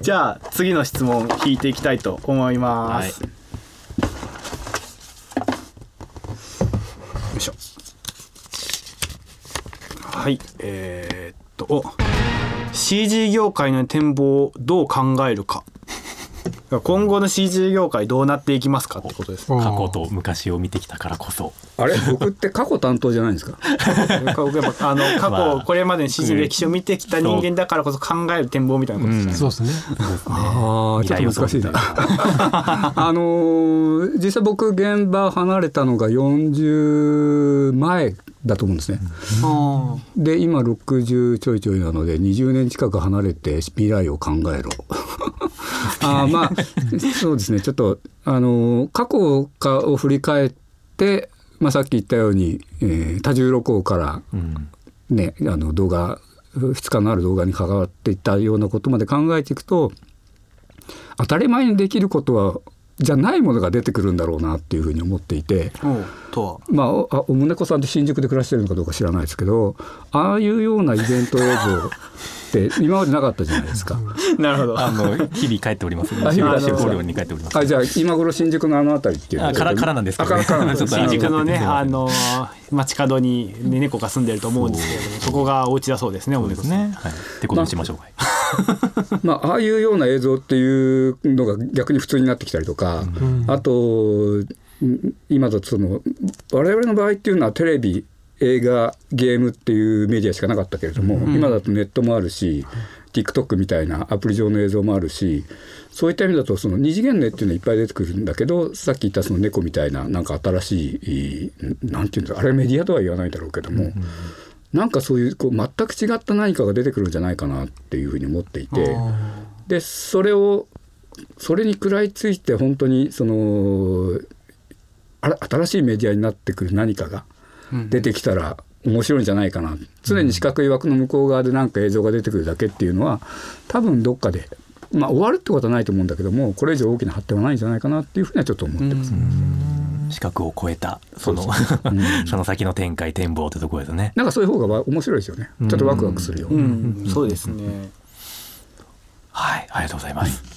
じゃあ次の質問引いていきたいと思います、はい。よいしょ。はいえー、っとお。CG 業界の展望をどう考えるか今後の CG 業界どうなっていきますかってことです。過去と昔を見てきたからこそ。あれ？僕って過去担当じゃないんですか？僕やっぱあの過まあ。去これまでの CG の歴史を見てきた人間だからこそ考える展望みたいなことですね、そうですね。ああちょっと難しいな。あのー実際僕現場離れたのが40前だと思うんですね。あで今60ちょいちょいなので20年近く離れて未来を考えろ。あーまあそうですねちょっとあのー過去かを振り返って、まあ、さっき言ったように、えー多重録音からうんね、あの動画2日のある動画に関わっていったようなことまで考えていくと当たり前にできることはじゃないものが出てくるんだろうなっていうふうに思っていて。まあ、おあおむねこさんって新宿で暮らしてるのかどうか知らないですけどああいうようなイベント映像って今までなかったじゃないですか。なるほどあの日々帰っております。あ日々帰ってます出向寮に帰っております。あじゃあ今頃新宿のあの辺りっていうからからなんですけどねあからから 新宿のねあの街角に、ね、猫が住んでると思うんですけれどもそこがお家だそうですねそうですね。はい。ってことにしましょう。は いまあ、ああいうような映像っていうのが逆に普通になってきたりとか、あとん今だとその我々の場合っていうのはテレビ映画ゲームっていうメディアしかなかったけれども、今だとネットもあるし TikTok みたいなアプリ上の映像もあるしそういった意味だとその二次元の絵っていうのはいっぱい出てくるんだけどさっき言ったその猫みたいななんか新しいなんていうんだあれメディアとは言わないだろうけども。なんかそういうこう全く違った何かが出てくるんじゃないかなっていうふうに思っていてでそれをそれに食らいついて本当にそのあら新しいメディアになってくる何かが出てきたら面白いんじゃないかな常に四角い枠の向こう側で何か映像が出てくるだけっていうのは多分どっかで。まあ、終わるってことはないと思うんだけどもこれ以上大きな発展はないんじゃないかなっていうふうにはちょっと思ってます。資格を超えたそのそううんその先の展開展望ってところですね。なんかそういう方がわ面白いですよね。ちょっとワクワクするような。うん、そうですねはい、ありがとうございます。